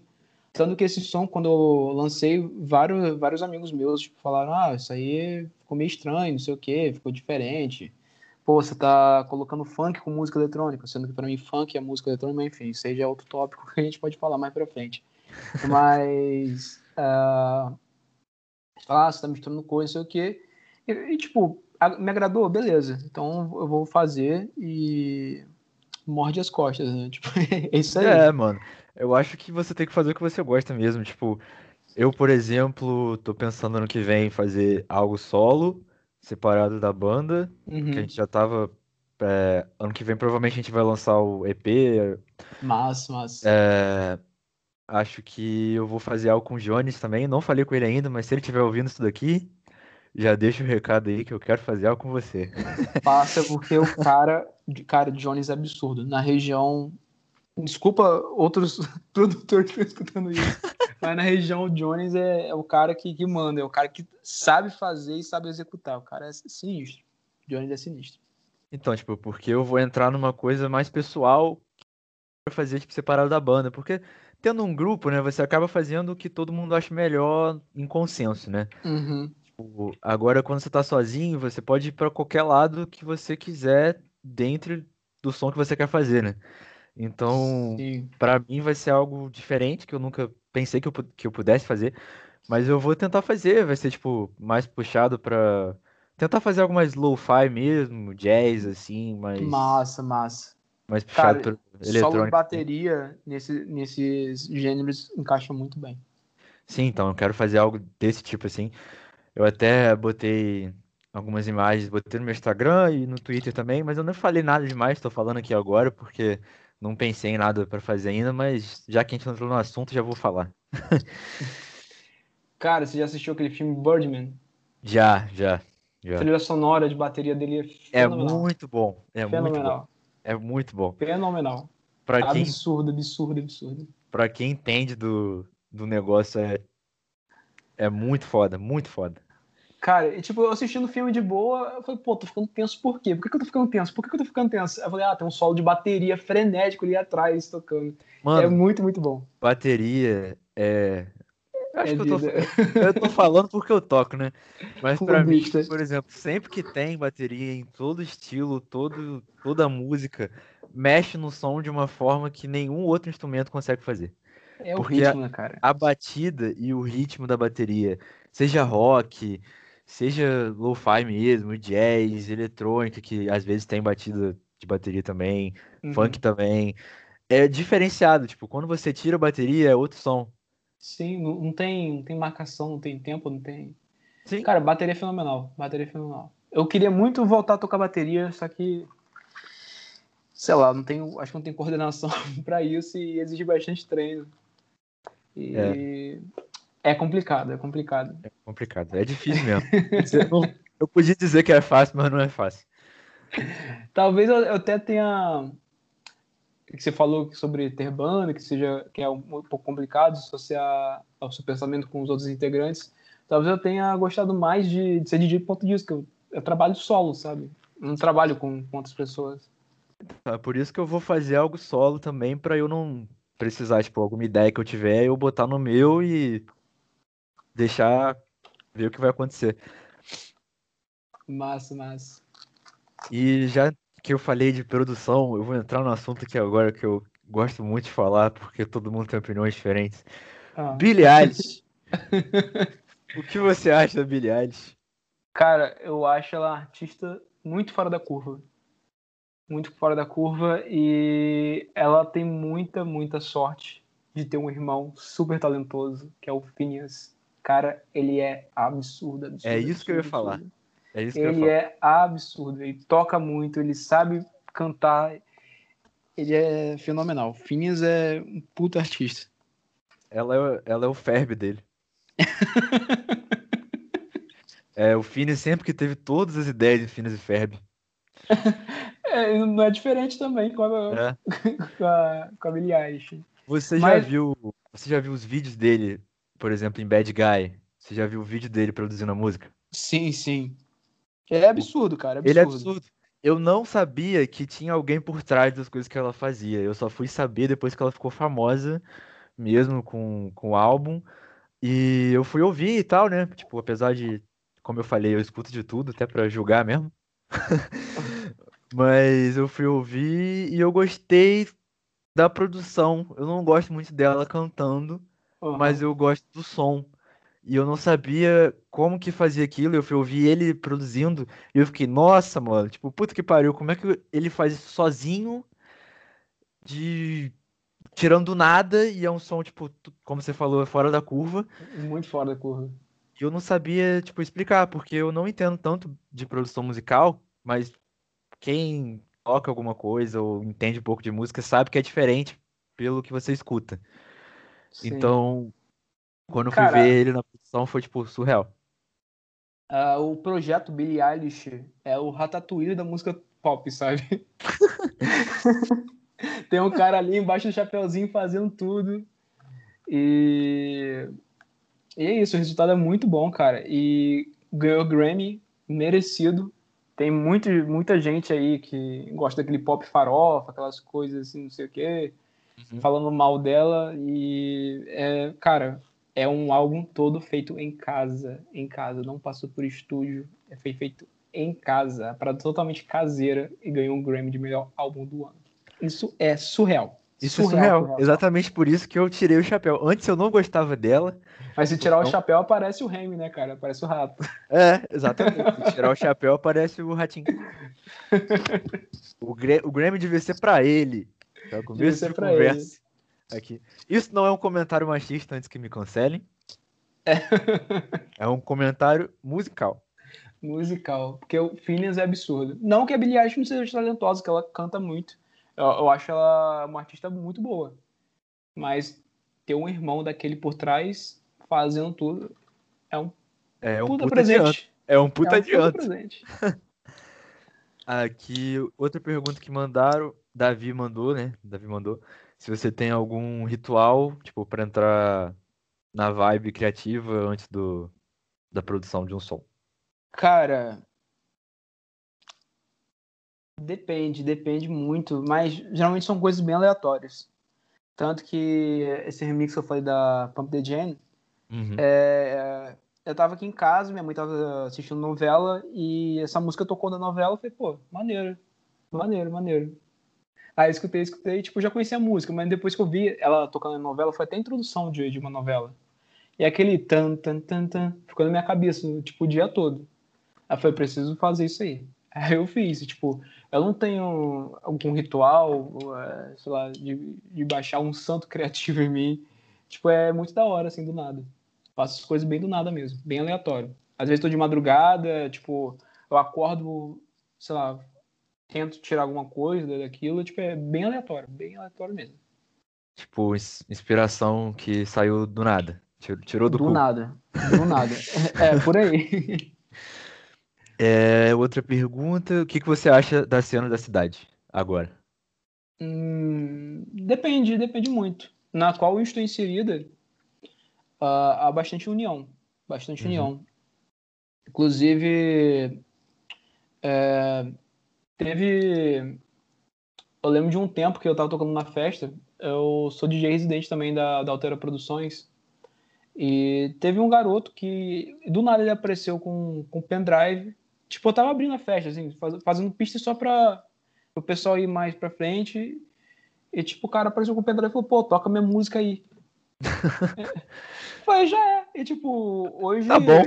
Tanto que esse som, quando eu lancei, vários, vários amigos meus tipo, falaram: Ah, isso aí ficou meio estranho, não sei o que, ficou diferente. Pô, você tá colocando funk com música eletrônica, sendo que para mim funk é música eletrônica, enfim, já é outro tópico que a gente pode falar mais pra frente. Mas. Uh, ah, você tá misturando coisa, sei o que. E, e, tipo, me agradou, beleza. Então eu vou fazer e morde as costas, né? Tipo, é isso aí. É, mano. Eu acho que você tem que fazer o que você gosta mesmo. Tipo, eu, por exemplo, tô pensando ano que vem fazer algo solo, separado da banda, uhum. que a gente já tava. É, ano que vem provavelmente a gente vai lançar o EP. Mas, mas. É, acho que eu vou fazer algo com o Jones também. Não falei com ele ainda, mas se ele estiver ouvindo isso daqui, já deixa o recado aí que eu quero fazer algo com você. Passa porque o cara, cara, Jones é absurdo. Na região Desculpa outros produtores que estão escutando isso. Mas na região, o Jones é, é o cara que, que, manda, é o cara que sabe fazer e sabe executar. O cara é sinistro. O Jones é sinistro. Então, tipo, porque eu vou entrar numa coisa mais pessoal para fazer, tipo, separado da banda. Porque tendo um grupo, né, você acaba fazendo o que todo mundo acha melhor em consenso, né? Uhum. Tipo, agora, quando você tá sozinho, você pode ir para qualquer lado que você quiser dentro do som que você quer fazer, né? Então, para mim vai ser algo diferente que eu nunca pensei que eu, que eu pudesse fazer, mas eu vou tentar fazer, vai ser tipo mais puxado para tentar fazer algo mais lo-fi mesmo, jazz assim, mais Massa, massa. mais puxado para eletrônico. Solo de bateria nesse, nesses gêneros encaixa muito bem. Sim, então eu quero fazer algo desse tipo assim. Eu até botei algumas imagens, botei no meu Instagram e no Twitter também, mas eu não falei nada demais, estou falando aqui agora porque não pensei em nada para fazer ainda, mas já que a gente entrou no assunto, já vou falar. Cara, você já assistiu aquele filme Birdman? Já, já. já. A trilha sonora de bateria dele é, é muito bom. É fenomenal. muito bom. É muito bom. Fenomenal. Pra quem, absurdo, absurdo, absurdo. Pra quem entende do, do negócio, é, é muito foda, muito foda. Cara, e, tipo, eu assistindo filme de boa, eu falei, pô, tô ficando tenso por quê? Por que, que eu tô ficando tenso? Por que, que eu tô ficando tenso? Eu falei, ah, tem um solo de bateria frenético ali atrás tocando. Mano, é muito, muito bom. Bateria é. Eu acho é que eu tô, eu tô falando porque eu toco, né? Mas pra mim, por exemplo, sempre que tem bateria em todo estilo, todo, toda música, mexe no som de uma forma que nenhum outro instrumento consegue fazer. É o Porque ritmo, né, cara? A batida e o ritmo da bateria, seja rock, seja lo-fi mesmo, jazz, eletrônica, que às vezes tem batida de bateria também, uhum. funk também, é diferenciado. Tipo, quando você tira a bateria, é outro som. Sim, não, tem, não tem marcação, não tem tempo, não tem. Sim. Cara, bateria é fenomenal. Bateria é fenomenal. Eu queria muito voltar a tocar bateria, só que sei lá, não tenho, acho que não tem coordenação para isso e exige bastante treino. E é. é. complicado, é complicado. É complicado, é difícil mesmo. eu podia dizer que é fácil, mas não é fácil. Talvez eu até tenha que você falou sobre ter banda, que seja que é um, pouco complicado associar ao seu pensamento com os outros integrantes. Talvez eu tenha gostado mais de, de ser DJ ponto disso, que eu, eu, trabalho solo, sabe? Não trabalho com, com outras pessoas. É por isso que eu vou fazer algo solo também, para eu não precisar, tipo, alguma ideia que eu tiver, eu botar no meu e deixar ver o que vai acontecer. Massa, massa. E já que eu falei de produção, eu vou entrar no assunto aqui agora que eu gosto muito de falar, porque todo mundo tem opiniões diferentes. Ah. Billie Eilish. o que você acha da Billie Eilish? Cara, eu acho ela artista muito fora da curva muito fora da curva e ela tem muita, muita sorte de ter um irmão super talentoso, que é o Phineas. Cara, ele é absurdo, absurdo. É isso absurdo, que eu ia falar. É isso que ele eu ia falar. é absurdo, ele toca muito, ele sabe cantar. Ele é fenomenal. Phineas é um puta artista. Ela é, ela é o Ferb dele. é, o Phineas sempre que teve todas as ideias de Phineas e Ferb. É, não é diferente também com a, é. com a, com a Billie Eilish. Você Mas... já viu, você já viu os vídeos dele, por exemplo, em Bad Guy? Você já viu o vídeo dele produzindo a música? Sim, sim. É absurdo, cara. É absurdo. Ele é absurdo. Eu não sabia que tinha alguém por trás das coisas que ela fazia. Eu só fui saber depois que ela ficou famosa, mesmo com, com o álbum. E eu fui ouvir e tal, né? Tipo, apesar de, como eu falei, eu escuto de tudo, até para julgar mesmo. Mas eu fui ouvir e eu gostei da produção. Eu não gosto muito dela cantando, uhum. mas eu gosto do som. E eu não sabia como que fazia aquilo. Eu fui ouvir ele produzindo e eu fiquei, nossa, mano, tipo, puta que pariu, como é que ele faz isso sozinho? De tirando do nada e é um som, tipo, como você falou, fora da curva. Muito fora da curva. E eu não sabia, tipo, explicar, porque eu não entendo tanto de produção musical, mas quem toca alguma coisa ou entende um pouco de música sabe que é diferente pelo que você escuta. Sim. Então, quando eu fui Cara, ver ele na produção, foi, tipo, surreal. Uh, o projeto Billie Eilish é o Ratatouille da música pop, sabe? Tem um cara ali embaixo do chapeuzinho fazendo tudo. E... e é isso, o resultado é muito bom, cara. E ganhou Grammy, merecido tem muito, muita gente aí que gosta daquele pop farofa, aquelas coisas assim, não sei o quê, uhum. falando mal dela. E, é, cara, é um álbum todo feito em casa, em casa, não passou por estúdio, é feito em casa, para totalmente caseira e ganhou um Grammy de melhor álbum do ano. Isso é surreal. Isso é surreal, é surreal. surreal. Exatamente por isso que eu tirei o chapéu. Antes eu não gostava dela. Mas se tirar então... o chapéu, aparece o Remy, né, cara? Aparece o rato. É, exatamente. Se tirar o chapéu, aparece o ratinho. o, Gr o Grammy devia ser pra ele. É o começo de conversa. Ele. Aqui. Isso não é um comentário machista antes que me cancelem. É. é um comentário musical. Musical. Porque o Phineas é absurdo. Não que a Billie Eilish não seja talentosa, que ela canta muito. Eu, eu acho ela uma artista muito boa. Mas ter um irmão daquele por trás fazendo tudo é um, é um puta, puta presente. É um puta é um. Puta presente. Aqui, outra pergunta que mandaram, Davi mandou, né? Davi mandou. Se você tem algum ritual, tipo, para entrar na vibe criativa antes do, da produção de um som. Cara, depende, depende muito, mas geralmente são coisas bem aleatórias. Tanto que esse remix que eu falei da Pump the Jam, uhum. é, eu tava aqui em casa, minha mãe tava assistindo novela e essa música tocou na novela, eu falei, pô, maneiro, maneiro, maneiro. Aí escutei, escutei, tipo, já conhecia a música, mas depois que eu vi ela tocando na novela, foi até a introdução de, de uma novela. E aquele tan, tan, tan, tan, ficou na minha cabeça, tipo, o dia todo. Aí foi preciso fazer isso aí. Aí eu fiz, tipo, eu não tenho algum ritual, é, sei lá, de, de baixar um santo criativo em mim. Tipo, é muito da hora, assim, do nada. Faço as coisas bem do nada mesmo, bem aleatório. Às vezes tô de madrugada, tipo, eu acordo, sei lá, tento tirar alguma coisa daquilo, tipo, é bem aleatório, bem aleatório mesmo. Tipo, inspiração que saiu do nada. Tirou do, do cu. nada. Do nada. é, por aí. É, outra pergunta, o que, que você acha da cena da cidade agora? Hum, depende, depende muito. Na qual eu estou inserida, uh, há bastante união. Bastante uhum. união. Inclusive, é, teve. Eu lembro de um tempo que eu estava tocando na festa. Eu sou DJ residente também da, da Altera Produções. E teve um garoto que do nada ele apareceu com, com pendrive tipo, eu tava abrindo a festa, assim, faz, fazendo pista só pra o pessoal ir mais pra frente. E, tipo, o cara apareceu com o pendrive e falou, pô, toca minha música aí. Foi, já é. E, tipo, hoje. Tá bom.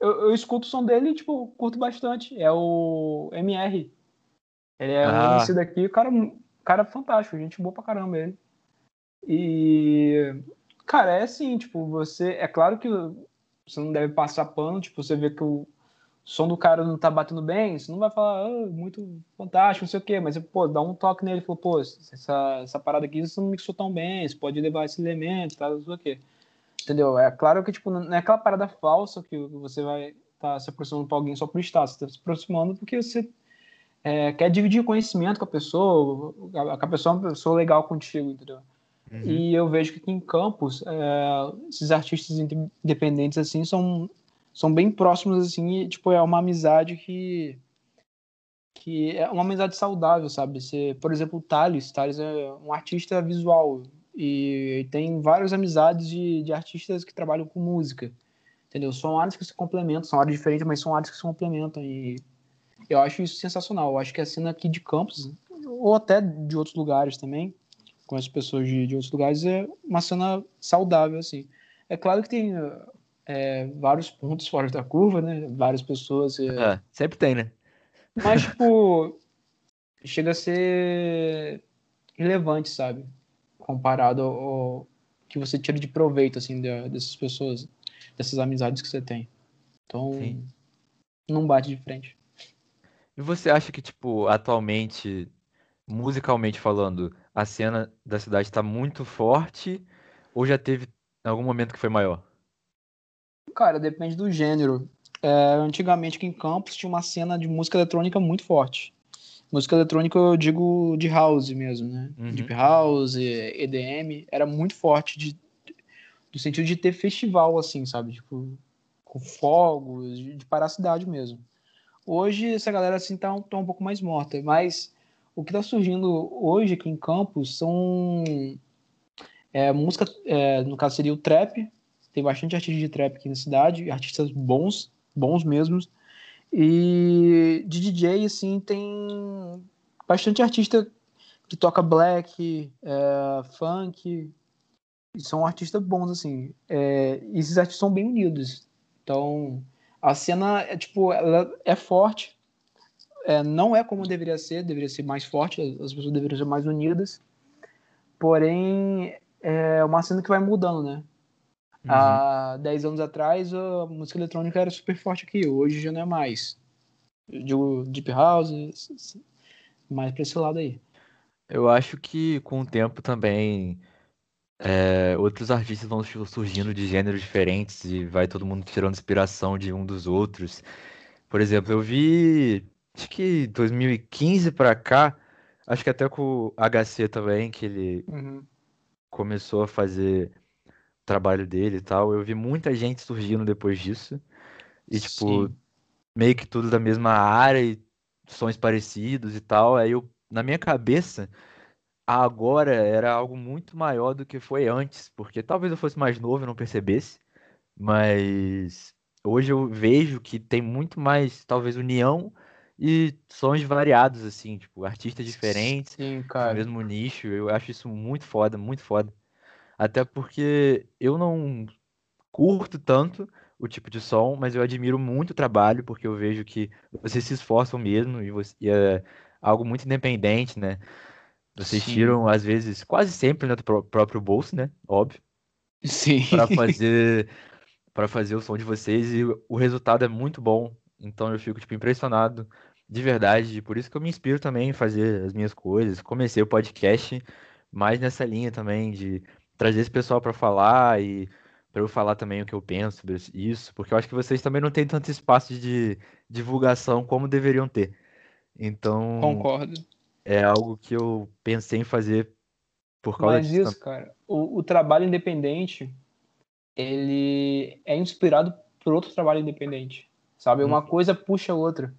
Eu, eu, escuto o som dele e, tipo, curto bastante. É o MR. Ele é ah. um daqui, o cara, cara fantástico, gente boa pra caramba ele. E. Cara, é assim, tipo, você. É claro que você não deve passar pano, tipo, você vê que o, som do cara não tá batendo bem, você não vai falar, oh, muito fantástico, não sei o quê, mas, pô, dá um toque nele, falou, pô, essa, essa parada aqui você não mixou tão bem, você pode levar esse elemento, tá, não sei o quê. Entendeu? É claro que, tipo, não é aquela parada falsa que você vai estar tá se aproximando pra alguém só por estar, você tá se aproximando porque você é, quer dividir conhecimento com a pessoa, a, a pessoa é uma pessoa legal contigo, entendeu? Uhum. E eu vejo que aqui em Campos, é, esses artistas independentes, assim, são são bem próximos, assim, e, tipo, é uma amizade que que é uma amizade saudável, sabe? Você, por exemplo, o Thales, Thales é um artista visual e tem várias amizades de, de artistas que trabalham com música, entendeu? São áreas que se complementam, são áreas diferentes, mas são áreas que se complementam e eu acho isso sensacional. Eu acho que a cena aqui de Campos, ou até de outros lugares também, com as pessoas de, de outros lugares, é uma cena saudável, assim. É claro que tem é, vários pontos fora da curva, né? Várias pessoas. É... É, sempre tem, né? Mas, tipo, chega a ser relevante, sabe? Comparado ao que você tira de proveito, assim, dessas pessoas, dessas amizades que você tem. Então, Sim. não bate de frente. E você acha que, tipo, atualmente, musicalmente falando, a cena da cidade está muito forte ou já teve algum momento que foi maior? Cara, depende do gênero. É, antigamente aqui em Campos tinha uma cena de música eletrônica muito forte. Música eletrônica eu digo de house mesmo, né? Uhum. Deep house, EDM, era muito forte de, no sentido de ter festival assim, sabe? Tipo, com fogos, de, de parar a cidade mesmo. Hoje essa galera assim tá, tá um pouco mais morta, mas o que tá surgindo hoje aqui em Campos são é, música, é, no caso seria o trap, tem bastante artista de trap aqui na cidade, artistas bons, bons mesmos. E de DJ, assim, tem bastante artista que toca black, é, funk. São artistas bons, assim. É, e esses artistas são bem unidos. Então, a cena, é, tipo, ela é forte. É, não é como deveria ser, deveria ser mais forte, as pessoas deveriam ser mais unidas. Porém, é uma cena que vai mudando, né? Uhum. Há 10 anos atrás, a música eletrônica era super forte aqui, hoje já não é mais. Digo, Deep House, mais pra esse lado aí. Eu acho que com o tempo também é, outros artistas vão surgindo de gêneros diferentes e vai todo mundo tirando inspiração de um dos outros. Por exemplo, eu vi, acho que 2015 pra cá, acho que até com o HC também, que ele uhum. começou a fazer trabalho dele e tal. Eu vi muita gente surgindo depois disso. E, tipo, Sim. meio que tudo da mesma área e sons parecidos e tal. Aí eu, na minha cabeça, agora era algo muito maior do que foi antes, porque talvez eu fosse mais novo e não percebesse, mas hoje eu vejo que tem muito mais, talvez, união e sons variados, assim, tipo, artistas diferentes, Sim, mesmo nicho. Eu acho isso muito foda, muito foda. Até porque eu não curto tanto o tipo de som, mas eu admiro muito o trabalho, porque eu vejo que vocês se esforçam mesmo e, você, e é algo muito independente, né? Vocês Sim. tiram, às vezes, quase sempre né, do pró- próprio bolso, né? Óbvio, Sim. para fazer para fazer o som de vocês e o resultado é muito bom. Então eu fico tipo impressionado de verdade, por isso que eu me inspiro também em fazer as minhas coisas. Comecei o podcast mais nessa linha também de trazer esse pessoal para falar e para eu falar também o que eu penso sobre isso, porque eu acho que vocês também não têm tanto espaço de divulgação como deveriam ter. Então, Concordo. É algo que eu pensei em fazer por causa Mas disso isso, cara, o, o trabalho independente, ele é inspirado por outro trabalho independente, sabe? Hum. Uma coisa puxa a outra.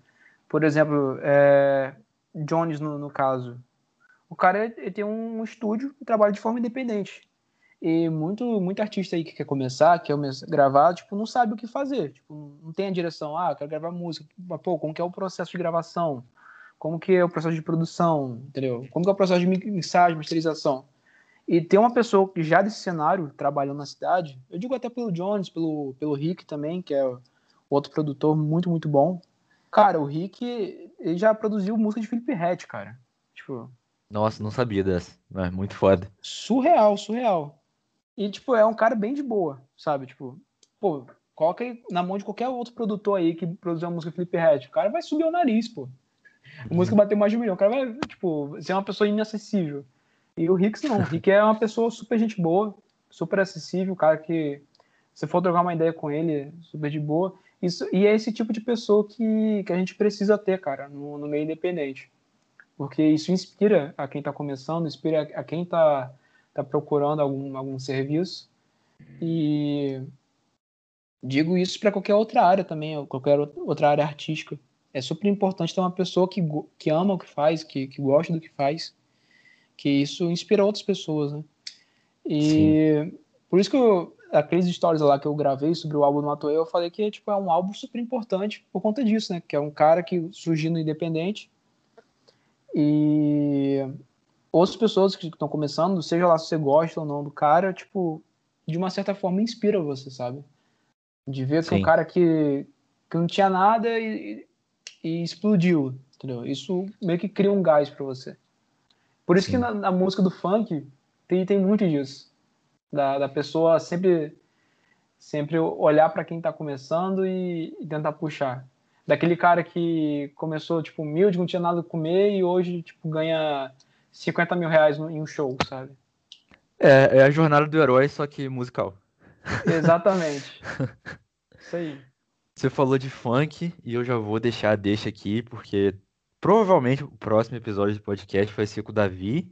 Por exemplo, é, Jones, no, no caso. O cara ele tem um estúdio e trabalha de forma independente. E muito, muito artista aí que quer começar, quer gravar, tipo, não sabe o que fazer. Tipo, não tem a direção. Ah, eu quero gravar música. Mas, Pô, como que é o processo de gravação? Como que é o processo de produção? Entendeu? Como que é o processo de mi- mixagem, masterização? E ter uma pessoa que já desse cenário, trabalhando na cidade, eu digo até pelo Jones, pelo, pelo Rick também, que é o outro produtor muito, muito bom. Cara, o Rick, ele já produziu música de Felipe Ret, cara. Tipo, Nossa, não sabia dessa. Mas muito foda. surreal, surreal. E, tipo, é um cara bem de boa, sabe? Tipo, pô, coloca aí na mão de qualquer outro produtor aí que produziu uma música de Felipe Ret. O cara vai subir o nariz, pô. A música bateu mais de um milhão. O cara vai, tipo, ser uma pessoa inacessível. E o Rix não. O Rick é uma pessoa super gente boa, super acessível, cara que se for trocar uma ideia com ele, super de boa. Isso, e é esse tipo de pessoa que, que a gente precisa ter, cara, no, no meio independente. Porque isso inspira a quem está começando, inspira a quem está tá procurando algum, algum serviço. E digo isso para qualquer outra área também, qualquer outra área artística. É super importante ter uma pessoa que, que ama o que faz, que, que gosta do que faz, que isso inspira outras pessoas, né? E por isso que eu, aqueles stories lá que eu gravei sobre o álbum do Matoe, eu falei que tipo, é um álbum super importante por conta disso, né? Que é um cara que surgiu no independente e outras pessoas que estão começando, seja lá se você gosta ou não do cara, tipo, de uma certa forma inspira você, sabe? De ver que Sim. um cara que, que não tinha nada e, e explodiu, entendeu? Isso meio que cria um gás pra você. Por isso Sim. que na, na música do funk tem, tem muito disso. Da, da pessoa sempre sempre olhar pra quem tá começando e, e tentar puxar. Daquele cara que começou, tipo, humilde, não tinha nada a comer e hoje, tipo, ganha 50 mil reais no- em um show, sabe? É, é a jornada do herói, só que musical. Exatamente. Isso aí. Você falou de funk e eu já vou deixar a deixa aqui, porque provavelmente o próximo episódio do podcast vai ser com o Davi,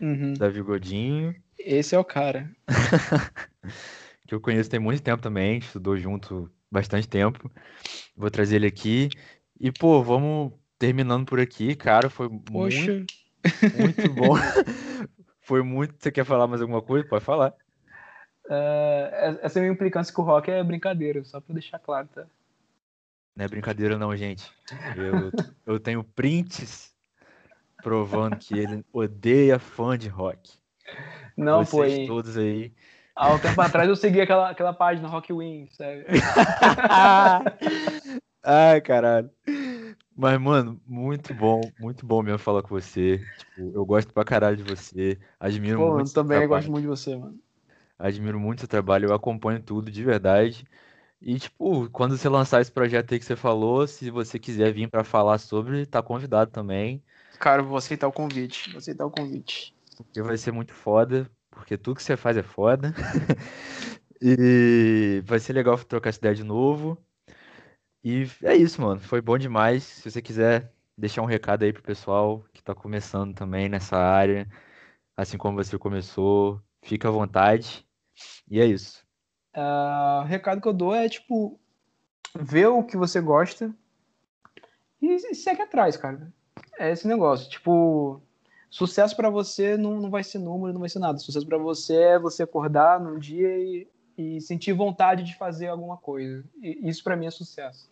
Uhum. Davi Godinho, Esse é o cara. que eu conheço tem muito tempo também, estudou junto bastante tempo. Vou trazer ele aqui. E, pô, vamos terminando por aqui, cara. Foi muito, Poxa. muito bom. Foi muito. Você quer falar mais alguma coisa? Pode falar. É, essa minha implicância com o rock é brincadeira, só pra deixar claro, tá? Não é brincadeira, não, gente. Eu, eu tenho prints provando que ele odeia fã de rock. Não, pô, Vocês aí, todos aí. há um tempo atrás eu segui aquela, aquela página Rock Win, sabe? Ai, caralho. Mas, mano, muito bom, muito bom mesmo falar com você. Tipo, eu gosto pra caralho de você. Admiro Pô, muito eu também gosto muito de você, mano. Admiro muito seu trabalho, eu acompanho tudo de verdade. E, tipo, quando você lançar esse projeto aí que você falou, se você quiser vir pra falar sobre, tá convidado também. Cara, vou aceitar o convite. Vou aceitar o convite. Porque vai ser muito foda, porque tudo que você faz é foda. E vai ser legal trocar essa ideia de novo. E é isso, mano. Foi bom demais. Se você quiser deixar um recado aí pro pessoal que tá começando também nessa área, assim como você começou, fica à vontade. E é isso. Ah, o recado que eu dou é, tipo, ver o que você gosta e, e segue atrás, cara. É esse negócio. Tipo, sucesso para você não, não vai ser número, não vai ser nada. Sucesso para você é você acordar num dia e, e sentir vontade de fazer alguma coisa. E isso para mim é sucesso.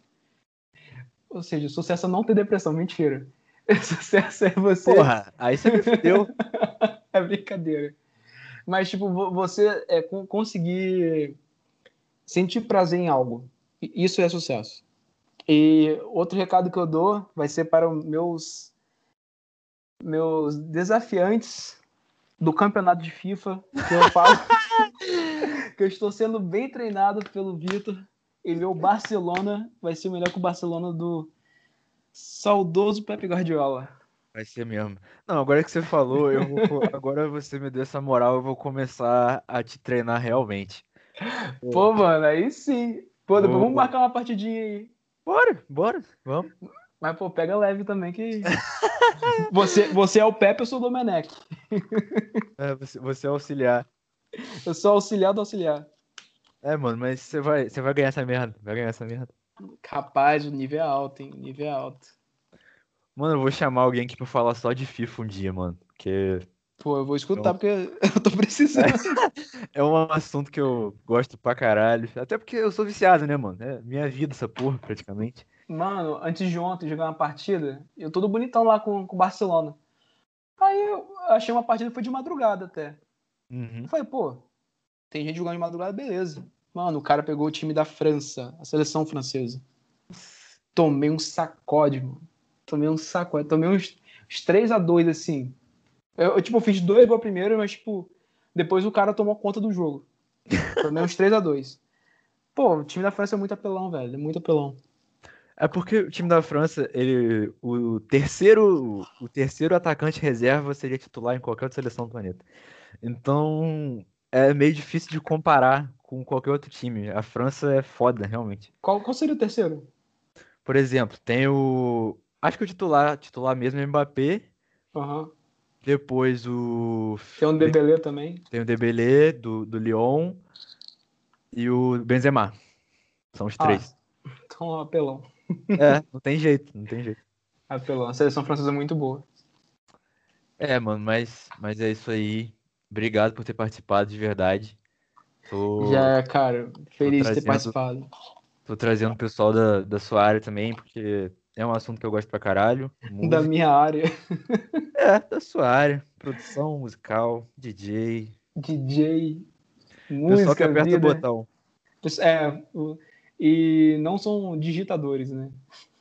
Ou seja, sucesso é não ter depressão. Mentira. Sucesso é você. Porra, aí você me fudeu. é brincadeira. Mas, tipo, você é conseguir sentir prazer em algo. Isso é sucesso. E outro recado que eu dou vai ser para meus meus desafiantes do campeonato de FIFA, que eu falo que eu estou sendo bem treinado pelo Vitor e meu Barcelona vai ser melhor que o Barcelona do saudoso Pepe Guardiola. Vai ser mesmo. Não, agora que você falou, eu vou, agora você me deu essa moral, eu vou começar a te treinar realmente. Pô, mano, aí sim. Pô, depois vamos marcar uma partidinha aí. Bora, bora, vamos. Mas, pô, pega leve também que. você, você é o Pepe, eu sou o Domenech. é, você, você é auxiliar. Eu sou auxiliar do auxiliar. É, mano, mas você vai, você vai ganhar essa merda. Vai ganhar essa merda. Rapaz, o nível é alto, hein? O nível é alto. Mano, eu vou chamar alguém aqui pra falar só de FIFA um dia, mano. Porque. Pô, eu vou escutar porque eu tô precisando. é um assunto que eu gosto pra caralho. Até porque eu sou viciado, né, mano? É minha vida essa porra, praticamente. Mano, antes de ontem jogar uma partida, eu todo bonitão lá com o Barcelona. Aí eu achei uma partida foi de madrugada até. Uhum. Eu falei, pô, tem gente jogando de madrugada, beleza. Mano, o cara pegou o time da França, a seleção francesa. Tomei um sacode, mano. Tomei um sacode. Tomei uns, uns 3 a 2 assim. Eu, eu, tipo, fiz dois gols primeiro, mas, tipo, depois o cara tomou conta do jogo. Tomei uns 3 a 2 Pô, o time da França é muito apelão, velho. É muito apelão. É porque o time da França, ele, o terceiro, o terceiro atacante reserva seria titular em qualquer outra seleção do planeta. Então, é meio difícil de comparar com qualquer outro time. A França é foda, realmente. Qual, qual seria o terceiro? Por exemplo, tem o. Acho que o titular, titular mesmo é Mbappé. Uhum. Depois o. Tem um Debelé também. Tem o Debelé do, do Lyon. E o Benzema. São os ah, três. Então, apelão. É, não tem jeito, não tem jeito. Apelão. A seleção francesa é muito boa. É, mano, mas, mas é isso aí. Obrigado por ter participado de verdade. Tô, Já, cara, feliz de ter participado. Tô trazendo o pessoal da, da sua área também, porque é um assunto que eu gosto pra caralho. Música. Da minha área. É, da sua área. Produção musical, DJ. DJ, música, Pessoal que aperta vida. o botão. É, e não são digitadores, né?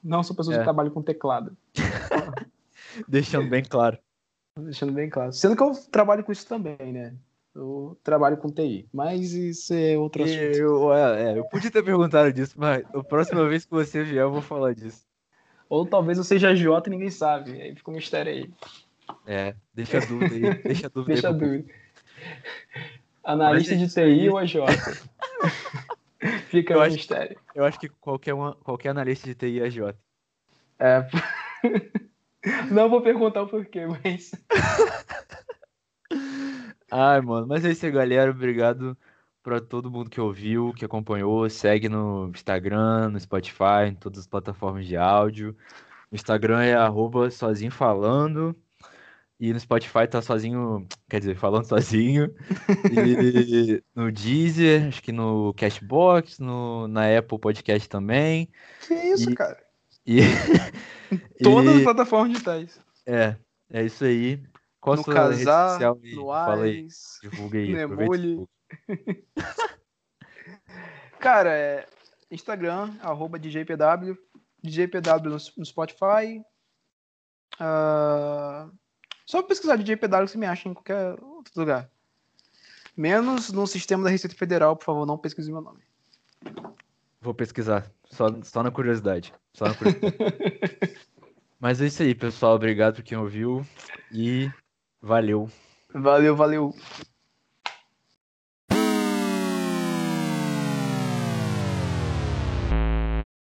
Não são pessoas é. que trabalham com teclado. Deixando bem claro. Deixando bem claro. Sendo que eu trabalho com isso também, né? Eu trabalho com TI, mas isso é outro assunto. Eu, é, é, eu podia ter perguntado disso, mas a próxima vez que você vier eu vou falar disso. Ou talvez eu seja J e ninguém sabe, aí fica um mistério aí. É, deixa a dúvida aí, deixa a dúvida deixa aí. A dúvida. Analista de TI ou AJ? fica eu um acho, mistério. Eu acho que qualquer, uma, qualquer analista de TI é AJ. É. Não vou perguntar o porquê, mas. Ai, mano, mas é isso aí, galera. Obrigado para todo mundo que ouviu, que acompanhou. Segue no Instagram, no Spotify, em todas as plataformas de áudio. O Instagram é arroba sozinho falando. E no Spotify tá sozinho, quer dizer, falando sozinho. E no Deezer, acho que no Cashbox, no, na Apple Podcast também. Que isso, e, cara? E, Todas e, as plataformas digitais. É, é isso aí. Qual no casar, rede social? No aí, divulga aí. No emule. Cara, é Instagram, arroba DJPW, DJPW no, Spotify. Uh, só pesquisar DJPW que você me acha em qualquer outro lugar. Menos no sistema da Receita Federal, por favor, não pesquise meu nome. Vou pesquisar, só, só na curiosidade. Só na curiosidade. Mas é isso aí, pessoal. Obrigado por quem ouviu e valeu. Valeu, valeu.